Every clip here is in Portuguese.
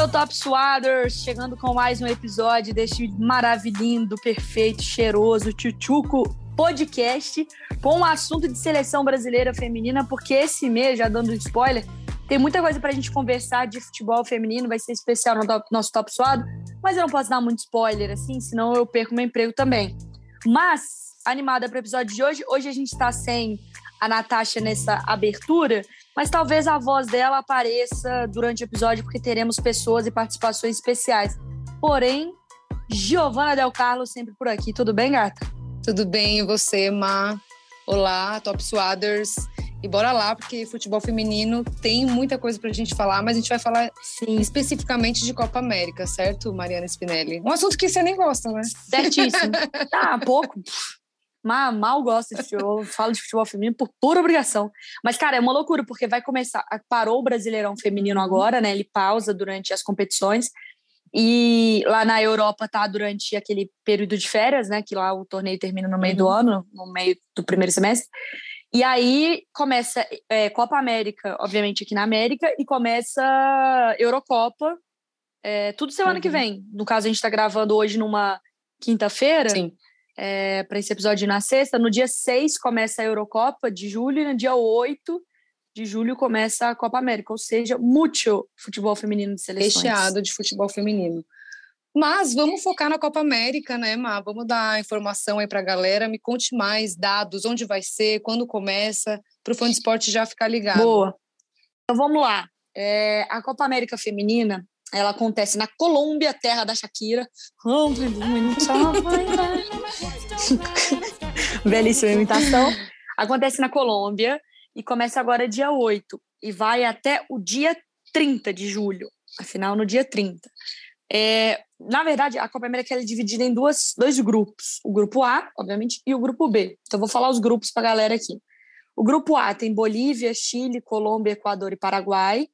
meu Top Swaders, chegando com mais um episódio deste maravilhoso, perfeito, cheiroso, tchutchuco podcast com um assunto de seleção brasileira feminina, porque esse mês, já dando spoiler, tem muita coisa pra gente conversar de futebol feminino, vai ser especial no top, nosso Top Suado, mas eu não posso dar muito spoiler assim, senão eu perco meu emprego também. Mas, animada para o episódio de hoje, hoje a gente tá sem a Natasha nessa abertura, mas talvez a voz dela apareça durante o episódio, porque teremos pessoas e participações especiais. Porém, Giovana Del Carlo sempre por aqui. Tudo bem, gata? Tudo bem, e você, Ma? Olá, Top Swaders. E bora lá, porque futebol feminino tem muita coisa pra gente falar, mas a gente vai falar Sim. especificamente de Copa América, certo, Mariana Spinelli? Um assunto que você nem gosta, né? Certíssimo. ah, pouco. Mal, mal gosto de futebol, falo de futebol feminino por pura obrigação. Mas, cara, é uma loucura, porque vai começar. Parou o Brasileirão Feminino agora, né? Ele pausa durante as competições. E lá na Europa tá durante aquele período de férias, né? Que lá o torneio termina no meio uhum. do ano, no meio do primeiro semestre. E aí começa é, Copa América, obviamente aqui na América, e começa Eurocopa, é, tudo semana uhum. que vem. No caso, a gente está gravando hoje numa quinta-feira. Sim é, para esse episódio na sexta. No dia 6 começa a Eurocopa de julho e no dia 8 de julho começa a Copa América, ou seja, muito futebol feminino de seleções. Recheado de futebol feminino. Mas vamos focar na Copa América, né, Má? Vamos dar informação aí para a galera. Me conte mais dados, onde vai ser, quando começa, para o fã de esporte já ficar ligado. Boa. Então vamos lá. É, a Copa América Feminina ela acontece na Colômbia, terra da Shakira. Belíssima imitação. Acontece na Colômbia e começa agora dia 8 e vai até o dia 30 de julho. Afinal, no dia 30. É, na verdade, a Copa América é dividida em duas, dois grupos. O grupo A, obviamente, e o grupo B. Então, vou falar os grupos para a galera aqui. O grupo A tem Bolívia, Chile, Colômbia, Equador e Paraguai.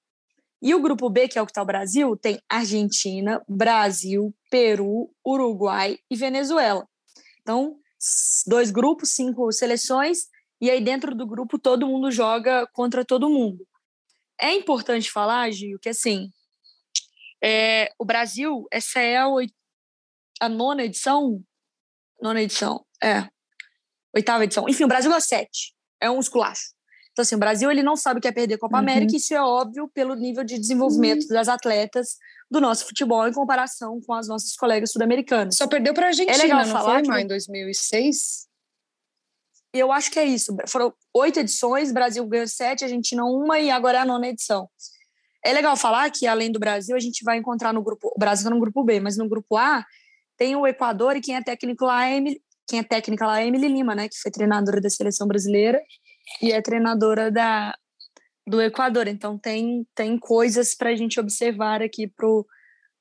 E o grupo B, que é o que está o Brasil, tem Argentina, Brasil, Peru, Uruguai e Venezuela. Então, dois grupos, cinco seleções, e aí dentro do grupo todo mundo joga contra todo mundo. É importante falar, Gil, que assim, é, o Brasil, essa é a, a nona edição, nona edição, é, oitava edição, enfim, o Brasil é sete, é um esculacho. Então, assim, o Brasil ele não sabe o que é perder Copa uhum. América, isso é óbvio pelo nível de desenvolvimento uhum. das atletas do nosso futebol em comparação com as nossas colegas sul-americanas. Só perdeu para a Argentina, é legal não falar, foi, em 2006? Eu acho que é isso. Foram oito edições, Brasil ganhou sete, Argentina uma e agora é a nona edição. É legal falar que, além do Brasil, a gente vai encontrar no grupo... O Brasil está no grupo B, mas no grupo A tem o Equador e quem é técnico lá é Emily, quem é técnica lá é Emily Lima, né, que foi treinadora da seleção brasileira e é treinadora da, do Equador. Então tem, tem coisas para a gente observar aqui pro,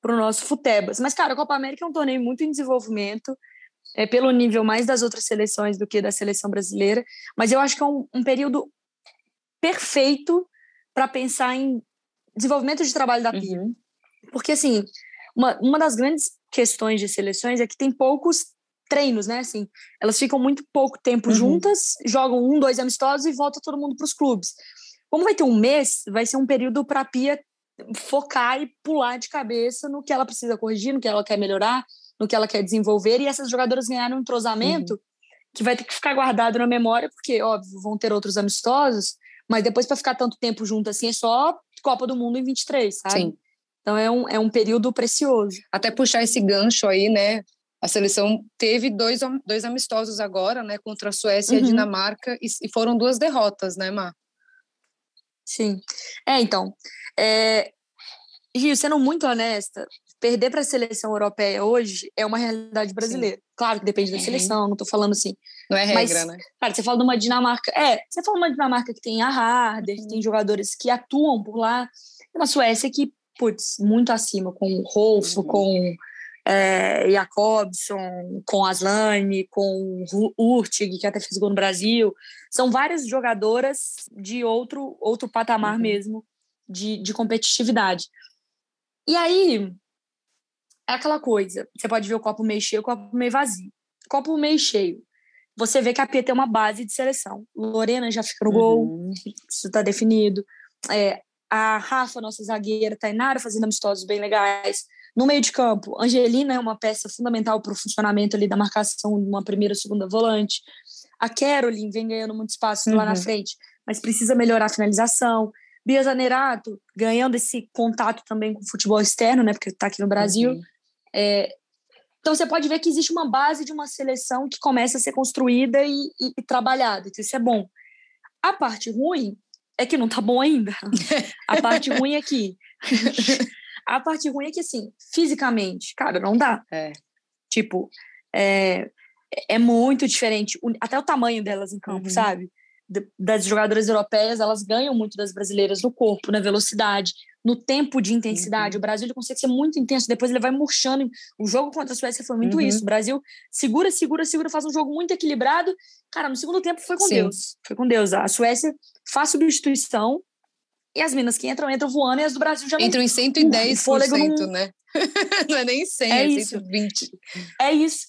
pro nosso Futebas. Mas, cara, a Copa América é um torneio muito em desenvolvimento, é pelo nível mais das outras seleções do que da seleção brasileira. Mas eu acho que é um, um período perfeito para pensar em desenvolvimento de trabalho da PIB. Uhum. Porque, assim, uma, uma das grandes questões de seleções é que tem poucos treinos, né? Assim, elas ficam muito pouco tempo uhum. juntas, jogam um, dois amistosos e volta todo mundo para os clubes. Como vai ter um mês, vai ser um período para a Pia focar e pular de cabeça no que ela precisa corrigir, no que ela quer melhorar, no que ela quer desenvolver, e essas jogadoras ganharam um entrosamento uhum. que vai ter que ficar guardado na memória, porque, óbvio, vão ter outros amistosos, mas depois para ficar tanto tempo junto assim é só Copa do Mundo em 23, sabe? Sim. Então é um, é um período precioso. Até puxar esse gancho aí, né? A seleção teve dois, dois amistosos agora, né, contra a Suécia uhum. e a uhum. Dinamarca, e, e, foram duas derrotas, né, Mar? Sim. É, então. É... Gil, sendo muito honesta, perder para a seleção europeia hoje é uma realidade brasileira. Sim. Claro que depende da seleção, não estou falando assim. Não é regra, Mas, né? Cara, você fala de uma Dinamarca. É, você fala de uma Dinamarca que tem a Harder, uhum. tem jogadores que atuam por lá, e uma Suécia que, putz, muito acima, com o Rolfo, uhum. com é, Jacobson, com Aslane, com Urtig, que até fez gol no Brasil. São várias jogadoras de outro, outro patamar uhum. mesmo de, de competitividade. E aí, é aquela coisa: você pode ver o copo meio cheio, o copo meio vazio. Copo meio cheio. Você vê que a Pia tem uma base de seleção. Lorena já fica no uhum. gol, isso está definido. É, a Rafa, nossa zagueira, Tainara fazendo amistosos bem legais. No meio de campo, Angelina é uma peça fundamental para o funcionamento ali da marcação de uma primeira ou segunda volante. A Caroline vem ganhando muito espaço uhum. lá na uhum. frente, mas precisa melhorar a finalização. Bia Zanerato ganhando esse contato também com o futebol externo, né? Porque está aqui no Brasil. Uhum. É, então você pode ver que existe uma base de uma seleção que começa a ser construída e, e, e trabalhada. Então isso é bom. A parte ruim é que não tá bom ainda. a parte ruim é que. a parte ruim é que, assim, fisicamente, cara, não dá. É. Tipo, é, é muito diferente. Até o tamanho delas em campo, uhum. sabe? Das jogadoras europeias, elas ganham muito das brasileiras no corpo, na velocidade, no tempo de intensidade. Uhum. O Brasil ele consegue ser muito intenso, depois ele vai murchando. O jogo contra a Suécia foi muito uhum. isso. O Brasil segura, segura, segura, faz um jogo muito equilibrado. Cara, no segundo tempo foi com Sim. Deus. Foi com Deus. A Suécia faz substituição e as minas que entram, entram voando e as do Brasil já Entram em 110%, fôlego não... né? não é nem 100, é, é isso. 120. É isso.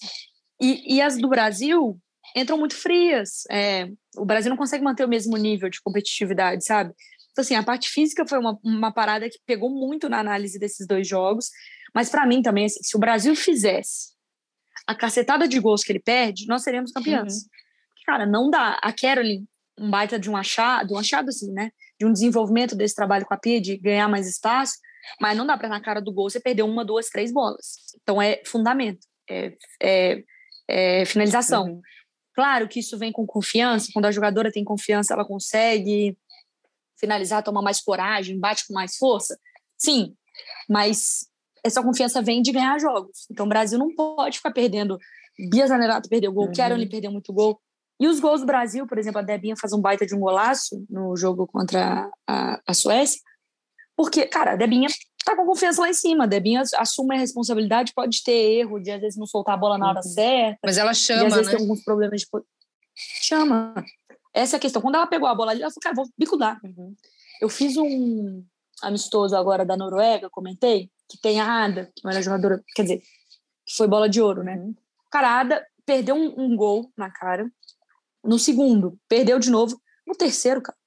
E, e as do Brasil entram muito frias. É, o Brasil não consegue manter o mesmo nível de competitividade, sabe? Então, assim, a parte física foi uma, uma parada que pegou muito na análise desses dois jogos. Mas, para mim, também, assim, se o Brasil fizesse a cacetada de gols que ele perde, nós seríamos campeãs. Uhum. Cara, não dá. A Caroline um baita de um achado, um achado assim, né? De um desenvolvimento desse trabalho com a Pia, de ganhar mais espaço, mas não dá para na cara do gol você perder uma, duas, três bolas. Então é fundamento, é, é, é finalização. Uhum. Claro que isso vem com confiança, quando a jogadora tem confiança, ela consegue finalizar, tomar mais coragem, bate com mais força. Sim, mas essa confiança vem de ganhar jogos. Então o Brasil não pode ficar perdendo. Bia Zanerato perdeu gol, uhum. Perdeu muito gol. E os gols do Brasil, por exemplo, a Debinha faz um baita de um golaço no jogo contra a, a Suécia, porque, cara, a Debinha tá com confiança lá em cima. A Debinha assume a responsabilidade, pode ter erro de às vezes não soltar a bola na hora uhum. certa. Mas ela chama, às vezes né? tem alguns problemas de. Chama. Essa é a questão. Quando ela pegou a bola ali, ela falou, cara, vou bicudar. Uhum. Eu fiz um amistoso agora da Noruega, comentei, que tem a Ada, que é uma jogadora, quer dizer, que foi bola de ouro, né? Uhum. Cara, a Ada perdeu um, um gol na cara no segundo, perdeu de novo. No terceiro, cara,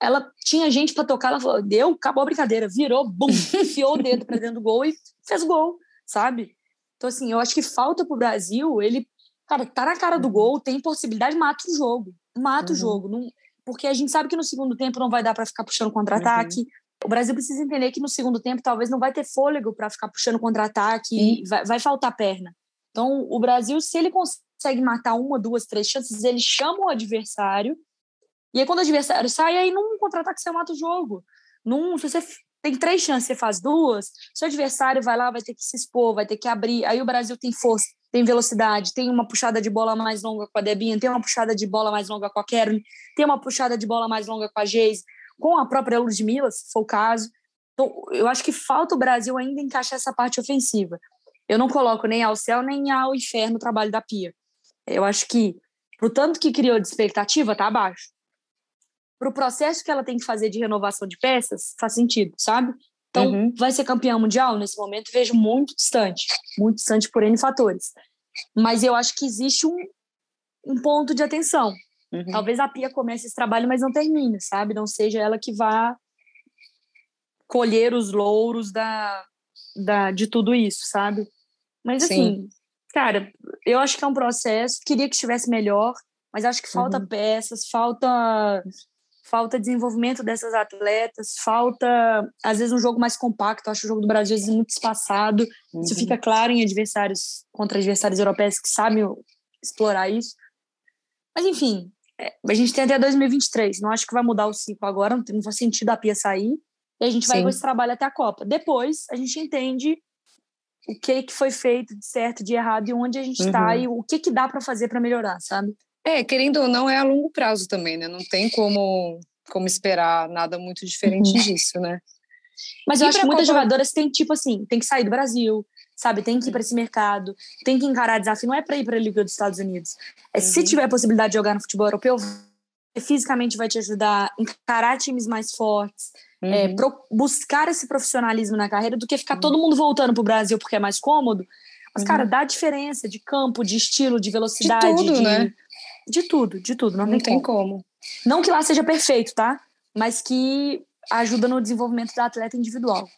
ela tinha gente para tocar, ela falou, deu, acabou a brincadeira, virou, bum, enfiou o dedo para dentro do gol e fez gol, sabe? Então, assim, eu acho que falta pro Brasil, ele, cara, tá na cara do uhum. gol, tem possibilidade, mata o jogo, mata uhum. o jogo, não, porque a gente sabe que no segundo tempo não vai dar para ficar puxando contra-ataque. Uhum. O Brasil precisa entender que no segundo tempo talvez não vai ter fôlego para ficar puxando contra-ataque, vai, vai faltar perna. Então, o Brasil, se ele consegue matar uma, duas, três chances, ele chama o adversário. E aí, quando o adversário sai, aí num contra-ataque você mata o jogo. Num, se você tem três chances, você faz duas, seu adversário vai lá, vai ter que se expor, vai ter que abrir. Aí o Brasil tem força, tem velocidade, tem uma puxada de bola mais longa com a Debinha, tem uma puxada de bola mais longa com a Karen, tem uma puxada de bola mais longa com a Geise, com a própria Ludmilla, se for o caso. Então, eu acho que falta o Brasil ainda encaixar essa parte ofensiva. Eu não coloco nem ao céu nem ao inferno o trabalho da Pia. Eu acho que, pro tanto que criou de expectativa, tá abaixo. Pro processo que ela tem que fazer de renovação de peças, faz sentido, sabe? Então, uhum. vai ser campeã mundial? Nesse momento, vejo muito distante. Muito distante por N fatores. Mas eu acho que existe um, um ponto de atenção. Uhum. Talvez a Pia comece esse trabalho, mas não termine, sabe? Não seja ela que vá colher os louros da, da, de tudo isso, sabe? Mas assim, Sim. Cara, eu acho que é um processo, queria que estivesse melhor, mas acho que falta uhum. peças, falta falta desenvolvimento dessas atletas, falta às vezes um jogo mais compacto, acho o jogo do Brasil às vezes muito espaçado. Uhum. Isso fica claro em adversários contra adversários europeus que sabem explorar isso. Mas enfim, é, a gente tem até 2023, não acho que vai mudar o ciclo agora, não faz sentido a Pia sair. E a gente vai Sim. com esse trabalho até a Copa. Depois a gente entende o que que foi feito de certo, de errado e onde a gente está uhum. e o que que dá para fazer para melhorar, sabe? É, querendo ou não, é a longo prazo também, né? Não tem como, como esperar nada muito diferente uhum. disso, né? Mas eu e acho que muitas Copa... jogadoras têm, tipo assim, tem que sair do Brasil, sabe? Tem que ir para esse mercado, tem que encarar desafio. Não é para ir para a Liga dos Estados Unidos. É uhum. se tiver a possibilidade de jogar no futebol europeu, fisicamente vai te ajudar a encarar times mais fortes, uhum. é, pro, buscar esse profissionalismo na carreira do que ficar uhum. todo mundo voltando pro Brasil porque é mais cômodo. Mas, uhum. cara, dá diferença de campo, de estilo, de velocidade. De tudo, de, né? De tudo, de tudo. Não, não tem, como. como. Não que lá seja perfeito, tá? Mas que ajuda no desenvolvimento da atleta individual.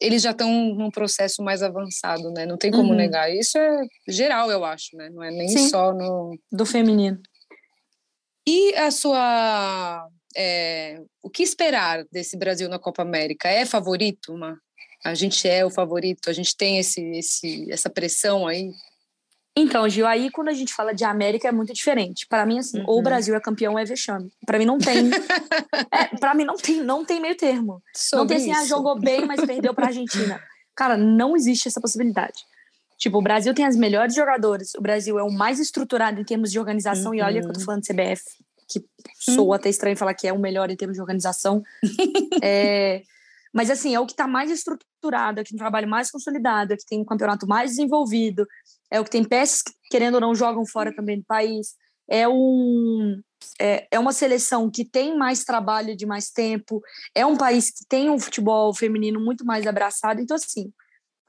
Eles já estão num processo mais avançado, né? Não tem como uhum. negar. Isso é geral, eu acho, né? Não é nem Sim. só no. Do feminino. E a sua. É, o que esperar desse Brasil na Copa América? É favorito? Uma, a gente é o favorito? A gente tem esse, esse, essa pressão aí? Então, Gil, aí quando a gente fala de América é muito diferente. Para mim, assim, uhum. ou o uhum. Brasil é campeão ou é vexame. Para mim não tem. é, para mim não tem, não tem meio termo. Sobre não tem assim, ah, jogou bem, mas perdeu para Argentina. Cara, não existe essa possibilidade. Tipo, o Brasil tem as melhores jogadoras. O Brasil é o mais estruturado em termos de organização. Uhum. E olha que eu tô uhum. falando de CBF, que sou uhum. até estranho falar que é o melhor em termos de organização. é, mas, assim, é o que está mais estruturado, é o que tem um trabalho mais consolidado, é o que tem um campeonato mais desenvolvido, é o que tem peças que, querendo ou não, jogam fora também do país. É, um, é, é uma seleção que tem mais trabalho de mais tempo, é um país que tem um futebol feminino muito mais abraçado. Então, assim,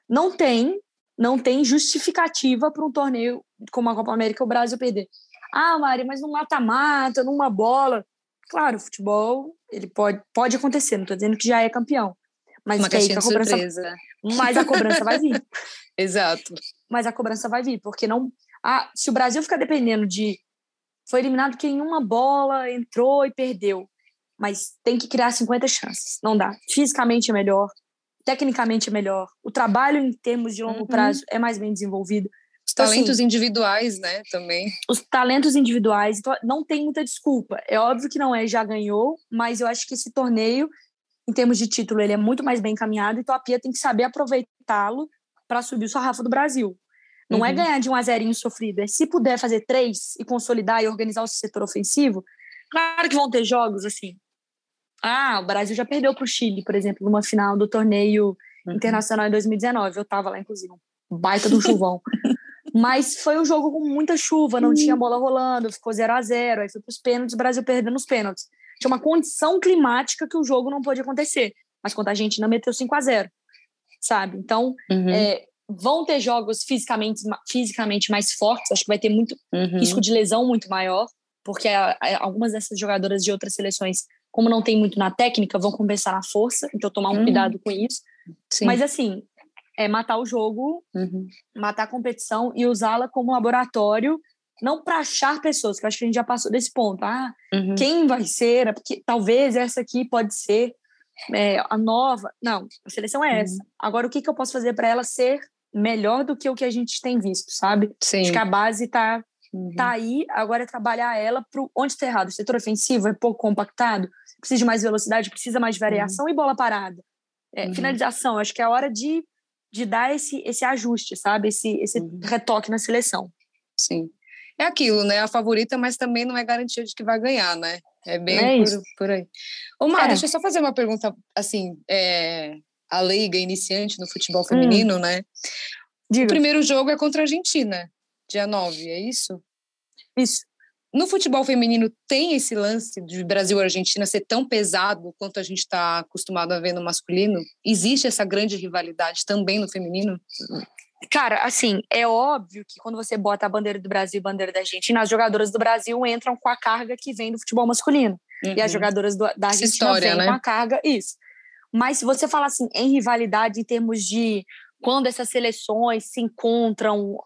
não tem, não tem justificativa para um torneio como a Copa América o Brasil perder. Ah, Mari, mas num mata-mata, numa bola. Claro, o futebol ele pode, pode acontecer, não estou dizendo que já é campeão. Mas Uma caixinha a cobrança, surpresa. Mas a cobrança vai vir. Exato. Mas a cobrança vai vir, porque não. Ah, se o Brasil ficar dependendo de. Foi eliminado que em uma bola entrou e perdeu. Mas tem que criar 50 chances. Não dá. Fisicamente é melhor, tecnicamente é melhor. O trabalho em termos de longo uhum. prazo é mais bem desenvolvido. Os então, talentos assim, individuais, né, também. Os talentos individuais, então, não tem muita desculpa. É óbvio que não é já ganhou, mas eu acho que esse torneio, em termos de título, ele é muito mais bem encaminhado, então a Pia tem que saber aproveitá-lo para subir o sarrafo do Brasil. Não é uhum. é ganhar de um a zerinho sofrido, é se puder fazer três e consolidar e organizar o setor ofensivo. Claro que vão ter jogos assim. Ah, o Brasil já perdeu para o Chile, por exemplo, numa final do torneio uhum. internacional em 2019. Eu estava lá, inclusive, um baita do chuvão. Mas foi um jogo com muita chuva, não tinha bola rolando, ficou 0 a 0 Aí foi para os pênaltis, o Brasil perdendo os pênaltis. Tinha uma condição climática que o jogo não pôde acontecer. Mas quando a Argentina meteu 5 a 0 sabe? Então, uhum. é, vão ter jogos fisicamente, fisicamente mais fortes, acho que vai ter muito uhum. risco de lesão muito maior, porque a, a, algumas dessas jogadoras de outras seleções, como não tem muito na técnica, vão compensar na força, então tomar um uhum. cuidado com isso. Sim. Mas assim, é matar o jogo, uhum. matar a competição e usá-la como laboratório, não para achar pessoas, que eu acho que a gente já passou desse ponto. Ah, uhum. quem vai ser? Porque talvez essa aqui pode ser é, a nova. Não, a seleção é essa. Uhum. Agora, o que, que eu posso fazer para ela ser melhor do que o que a gente tem visto, sabe? Sim. Acho que a base está uhum. tá aí, agora é trabalhar ela para onde está errado. O setor ofensivo é pouco compactado, precisa de mais velocidade, precisa mais de variação uhum. e bola parada. É, uhum. Finalização, acho que é a hora de, de dar esse, esse ajuste, sabe? Esse, esse uhum. retoque na seleção. Sim. É aquilo, né? A favorita, mas também não é garantia de que vai ganhar, né? É bem é por, por, aí. Ô, Mar, é. deixa eu só fazer uma pergunta, assim, é, a leiga iniciante no futebol hum. feminino, hum. né? Diga. O primeiro jogo é contra a Argentina, dia 9, é isso? Isso. No futebol feminino tem esse lance de Brasil e Argentina ser tão pesado quanto a gente está acostumado a ver no masculino? Existe essa grande rivalidade também no feminino? Cara, assim, é óbvio que quando você bota a bandeira do Brasil e a bandeira da Argentina, as jogadoras do Brasil entram com a carga que vem do futebol masculino. Uhum. E as uhum. jogadoras do, da Argentina história, vêm né? com a carga, isso. Mas se você falar assim, em rivalidade, em termos de quando essas seleções se encontram,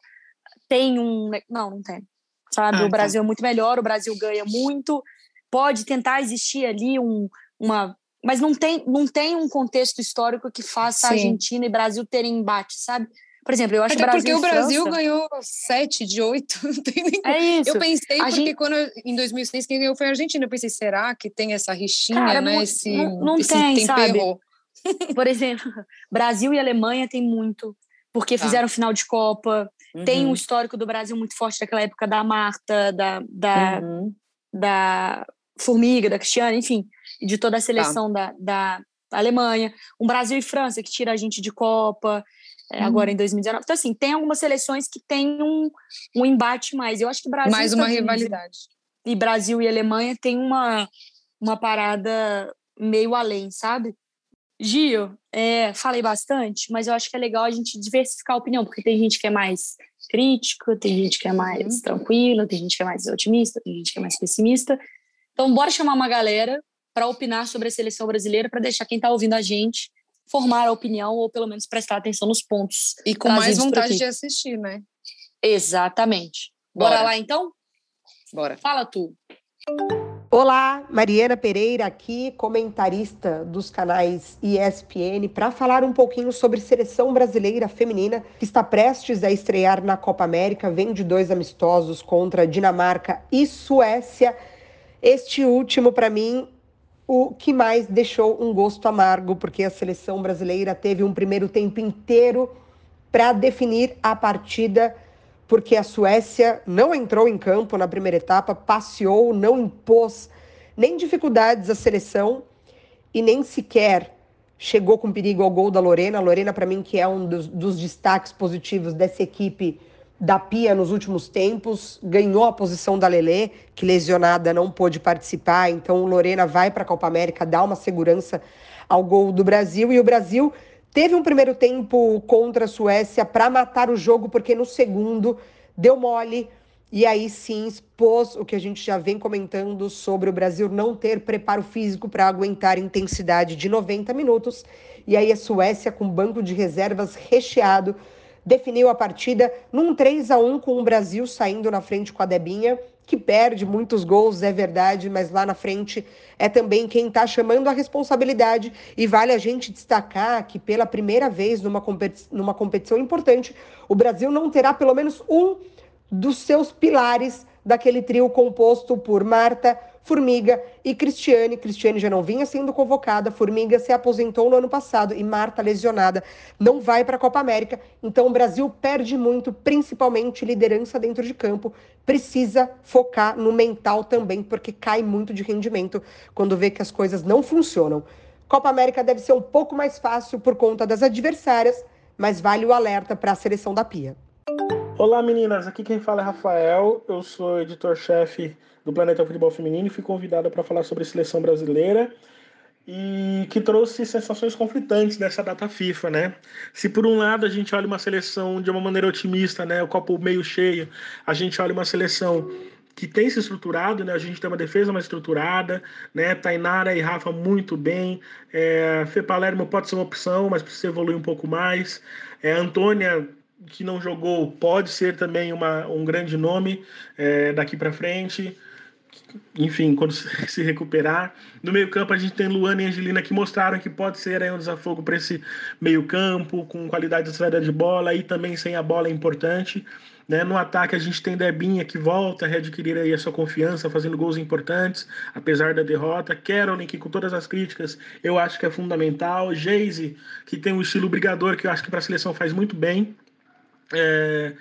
tem um. Não, não tem. Sabe? Ah, o tá. Brasil tá. é muito melhor, o Brasil ganha muito. Pode tentar existir ali um, uma. Mas não tem, não tem um contexto histórico que faça Sim. Argentina e Brasil terem embate, sabe? Por exemplo, eu acho Até Brasil porque o Brasil França... ganhou sete de oito. É isso. Eu pensei, a porque gente... quando em 2006 quem ganhou foi a Argentina. Eu pensei, será que tem essa rixinha, Cara, né? Não, esse, não, não esse tem, tempero? sabe? Por exemplo, Brasil e Alemanha tem muito, porque tá. fizeram final de Copa. Uhum. Tem um histórico do Brasil muito forte daquela época da Marta, da, da, uhum. da Formiga, da Cristiane, enfim, de toda a tá. seleção tá. da, da Alemanha. Um Brasil e França que tira a gente de Copa é, agora uhum. em 2019. Então, assim, tem algumas seleções que têm um, um embate mais. Eu acho que Brasil. Mais uma rivalidade. E Brasil e Alemanha tem uma, uma parada meio além, sabe? Gio, é, falei bastante, mas eu acho que é legal a gente diversificar a opinião, porque tem gente que é mais crítico, tem gente que é mais uhum. tranquila, tem gente que é mais otimista, tem gente que é mais pessimista. Então, bora chamar uma galera para opinar sobre a seleção brasileira, para deixar quem está ouvindo a gente formar a opinião ou pelo menos prestar atenção nos pontos. E com mais vontade de assistir, né? Exatamente. Bora, Bora lá então? Bora. Fala tu. Olá, Mariana Pereira aqui, comentarista dos canais ESPN, para falar um pouquinho sobre seleção brasileira feminina que está prestes a estrear na Copa América, vem de dois amistosos contra Dinamarca e Suécia. Este último, para mim, o que mais deixou um gosto amargo, porque a seleção brasileira teve um primeiro tempo inteiro para definir a partida porque a Suécia não entrou em campo na primeira etapa, passeou, não impôs nem dificuldades à seleção e nem sequer chegou com perigo ao gol da Lorena. A Lorena, para mim, que é um dos, dos, destaques positivos dessa equipe da Pia nos últimos tempos, ganhou a posição da Lelê, que lesionada não pôde participar. Então, Lorena vai para a Copa América, dá uma segurança ao gol do Brasil. E o Brasil Teve um primeiro tempo contra a Suécia para matar o jogo, porque no segundo deu mole e aí sim expôs o que a gente já vem comentando sobre o Brasil não ter preparo físico para aguentar intensidade de 90 minutos. E aí a Suécia, com banco de reservas recheado, definiu a partida num 3 a 1 com o Brasil saindo na frente com a Debinha que perde muitos gols, é verdade, mas lá na frente é também quem está chamando a responsabilidade. E vale a gente destacar que pela primeira vez numa, competi numa competição importante, o Brasil não terá pelo menos um dos seus pilares daquele trio composto por Marta, Formiga e Cristiane. Cristiane já não vinha sendo convocada, Formiga se aposentou no ano passado e Marta, lesionada, não vai para a Copa América. Então o Brasil perde muito, principalmente liderança dentro de campo. Precisa focar no mental também, porque cai muito de rendimento quando vê que as coisas não funcionam. Copa América deve ser um pouco mais fácil por conta das adversárias, mas vale o alerta para a seleção da Pia. Olá meninas, aqui quem fala é Rafael, eu sou editor-chefe do Planeta Futebol Feminino e fui convidada para falar sobre seleção brasileira e que trouxe sensações conflitantes dessa data FIFA, né? Se por um lado a gente olha uma seleção de uma maneira otimista, né, o copo meio cheio, a gente olha uma seleção que tem se estruturado, né? A gente tem uma defesa mais estruturada, né? Tainara e Rafa muito bem. É, Fê Palermo pode ser uma opção, mas precisa evoluir um pouco mais. É, Antônia que não jogou pode ser também uma, um grande nome é, daqui para frente enfim, quando se recuperar. No meio-campo, a gente tem Luana e Angelina que mostraram que pode ser aí um desafogo para esse meio-campo, com qualidade de saída de bola e também sem a bola é importante. Né? No ataque, a gente tem Debinha que volta a readquirir aí a sua confiança, fazendo gols importantes, apesar da derrota. Carolyn, que com todas as críticas, eu acho que é fundamental. Geise, que tem um estilo brigador que eu acho que para a seleção faz muito bem. É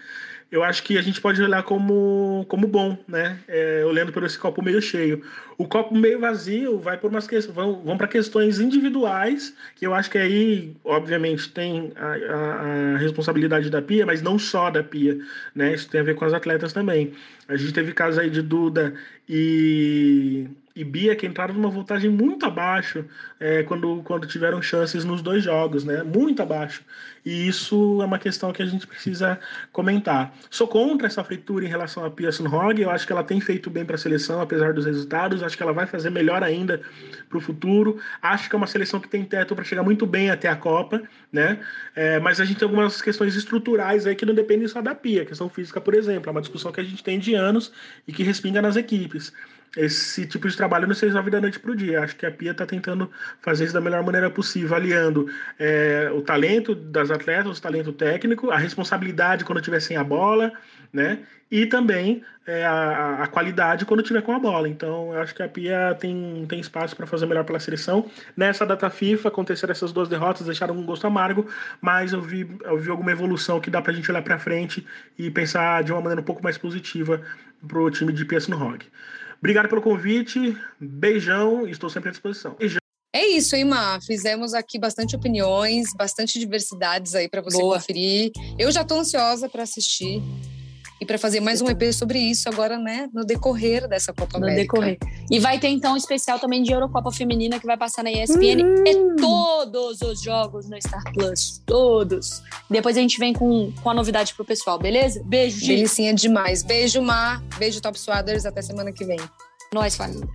eu acho que a gente pode olhar como, como bom, né? É, olhando por esse copo meio cheio. O copo meio vazio vai por umas questões, vão, vão para questões individuais, que eu acho que aí, obviamente, tem a, a, a, responsabilidade da Pia, mas não só da Pia, né? Isso tem a ver com as atletas também. A gente teve casos aí de Duda e e Bia que entraram numa voltagem muito abaixo é, quando, quando tiveram chances nos dois jogos, né? Muito abaixo. E isso é uma questão que a gente precisa comentar. Sou contra essa fritura em relação a Pia Sunhog. Eu acho que ela tem feito bem para a seleção, apesar dos resultados. Acho que ela vai fazer melhor ainda para o futuro. Acho que é uma seleção que tem teto para chegar muito bem até a Copa, né? É, mas a gente tem algumas questões estruturais aí que não dependem só da Pia. Questão física, por exemplo, é uma discussão que a gente tem de anos e que respinga nas equipes esse tipo de trabalho não se resolve da noite para o dia. Acho que a Pia está tentando fazer isso da melhor maneira possível, aliando é, o talento das atletas, o talento técnico, a responsabilidade quando tiver sem a bola, né? E também é, a, a, qualidade quando tiver com a bola. Então, acho que a Pia tem, tem espaço para fazer melhor pela seleção. Nessa data FIFA, aconteceram essas duas derrotas, deixaram um gosto amargo, mas eu vi, eu vi alguma evolução que dá para a gente olhar para frente e pensar de uma maneira um pouco mais positiva para o time de PS no Rock. Obrigado pelo convite, beijão, estou sempre à disposição. Beijão. É isso, hein, Má? Fizemos aqui bastante opiniões, bastante diversidades aí para você Boa. conferir. Eu já estou ansiosa para assistir e para fazer mais um EP sobre isso agora, né, no decorrer dessa Copa no América. Decorrer. E vai ter então um especial também de Eurocopa Feminina que vai passar na ESPN uhum. e todos os jogos no Star Plus, todos. Depois a gente vem com, com a novidade pro pessoal, beleza? Beijo, gente. Delicinha demais. Beijo, Mar. Beijo, Top Swaders. Até semana que vem. Nós, família.